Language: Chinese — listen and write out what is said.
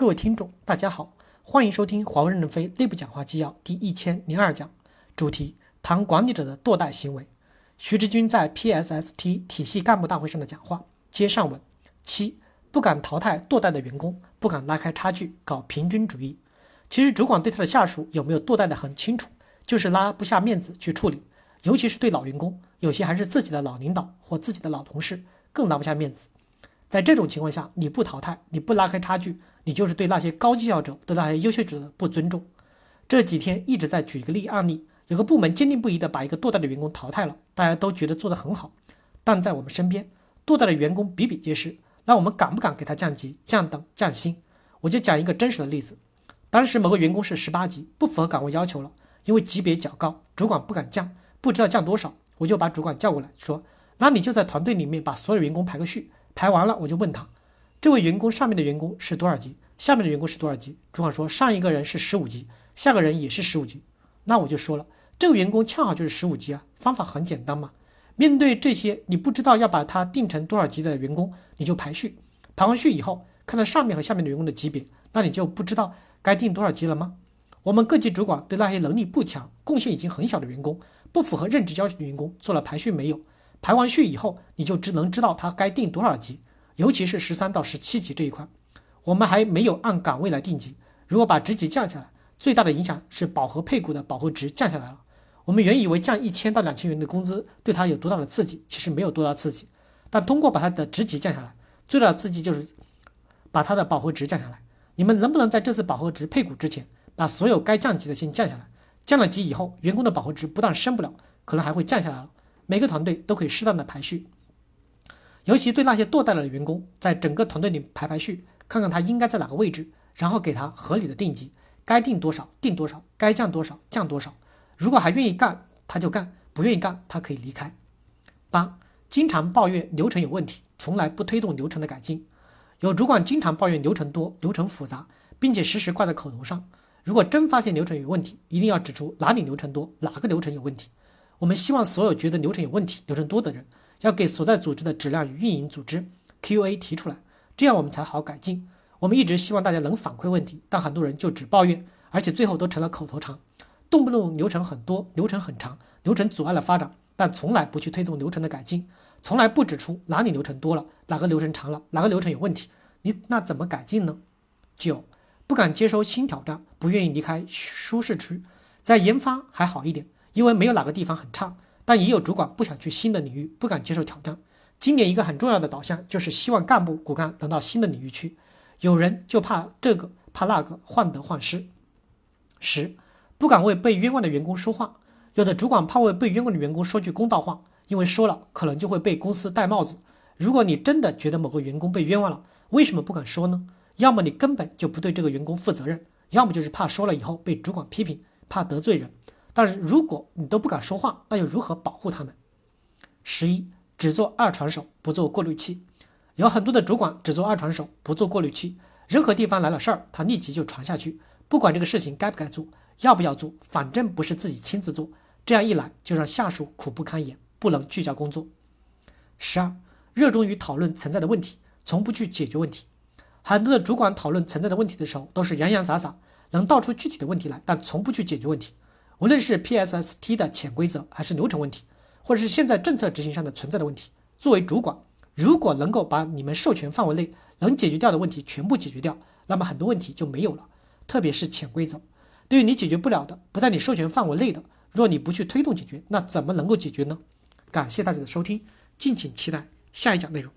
各位听众，大家好，欢迎收听华为任正非内部讲话纪要第一千零二讲，主题谈管理者的堕代行为。徐志军在 PSST 体系干部大会上的讲话。接上文七，不敢淘汰堕代的员工，不敢拉开差距，搞平均主义。其实主管对他的下属有没有堕代的很清楚，就是拉不下面子去处理，尤其是对老员工，有些还是自己的老领导或自己的老同事，更拉不下面子。在这种情况下，你不淘汰，你不拉开差距，你就是对那些高绩效者、对那些优秀者的不尊重。这几天一直在举一个例案例，有个部门坚定不移地把一个堕代的员工淘汰了，大家都觉得做得很好。但在我们身边，堕代的员工比比皆是，那我们敢不敢给他降级、降等、降薪？我就讲一个真实的例子，当时某个员工是十八级，不符合岗位要求了，因为级别较高，主管不敢降，不知道降多少，我就把主管叫过来说：“那你就在团队里面把所有员工排个序。”排完了，我就问他，这位员工上面的员工是多少级？下面的员工是多少级？主管说上一个人是十五级，下个人也是十五级。那我就说了，这个员工恰好就是十五级啊。方法很简单嘛，面对这些你不知道要把他定成多少级的员工，你就排序。排完序以后，看到上面和下面的员工的级别，那你就不知道该定多少级了吗？我们各级主管对那些能力不强、贡献已经很小的员工，不符合任职要求的员工做了排序没有？排完序以后，你就只能知道他该定多少级，尤其是十三到十七级这一块，我们还没有按岗位来定级。如果把职级降下来，最大的影响是饱和配股的饱和值降下来了。我们原以为降一千到两千元的工资对他有多大的刺激，其实没有多大刺激。但通过把他的职级降下来，最大的刺激就是把他的饱和值降下来。你们能不能在这次饱和值配股之前，把所有该降级的先降下来？降了级以后，员工的饱和值不但升不了，可能还会降下来了。每个团队都可以适当的排序，尤其对那些堕代了的员工，在整个团队里排排序，看看他应该在哪个位置，然后给他合理的定级，该定多少定多少，该降多少降多少。如果还愿意干，他就干；不愿意干，他可以离开。八，经常抱怨流程有问题，从来不推动流程的改进。有主管经常抱怨流程多、流程复杂，并且时时挂在口头上。如果真发现流程有问题，一定要指出哪里流程多，哪个流程有问题。我们希望所有觉得流程有问题、流程多的人，要给所在组织的质量与运营组织 QA 提出来，这样我们才好改进。我们一直希望大家能反馈问题，但很多人就只抱怨，而且最后都成了口头禅，动不动流程很多、流程很长、流程阻碍了发展，但从来不去推动流程的改进，从来不指出哪里流程多了、哪个流程长了、哪个流程有问题，你那怎么改进呢？九，不敢接受新挑战，不愿意离开舒适区，在研发还好一点。因为没有哪个地方很差，但也有主管不想去新的领域，不敢接受挑战。今年一个很重要的导向就是希望干部骨干能到新的领域去。有人就怕这个怕那个，患得患失。十，不敢为被冤枉的员工说话。有的主管怕为被冤枉的员工说句公道话，因为说了可能就会被公司戴帽子。如果你真的觉得某个员工被冤枉了，为什么不敢说呢？要么你根本就不对这个员工负责任，要么就是怕说了以后被主管批评，怕得罪人。但是如果你都不敢说话，那又如何保护他们？十一，只做二传手，不做过滤器。有很多的主管只做二传手，不做过滤器。任何地方来了事儿，他立即就传下去，不管这个事情该不该做，要不要做，反正不是自己亲自做。这样一来，就让下属苦不堪言，不能聚焦工作。十二，热衷于讨论存在的问题，从不去解决问题。很多的主管讨论存在的问题的时候，都是洋洋洒洒，能道出具体的问题来，但从不去解决问题。无论是 PSST 的潜规则，还是流程问题，或者是现在政策执行上的存在的问题，作为主管，如果能够把你们授权范围内能解决掉的问题全部解决掉，那么很多问题就没有了。特别是潜规则，对于你解决不了的，不在你授权范围内的，若你不去推动解决，那怎么能够解决呢？感谢大家的收听，敬请期待下一讲内容。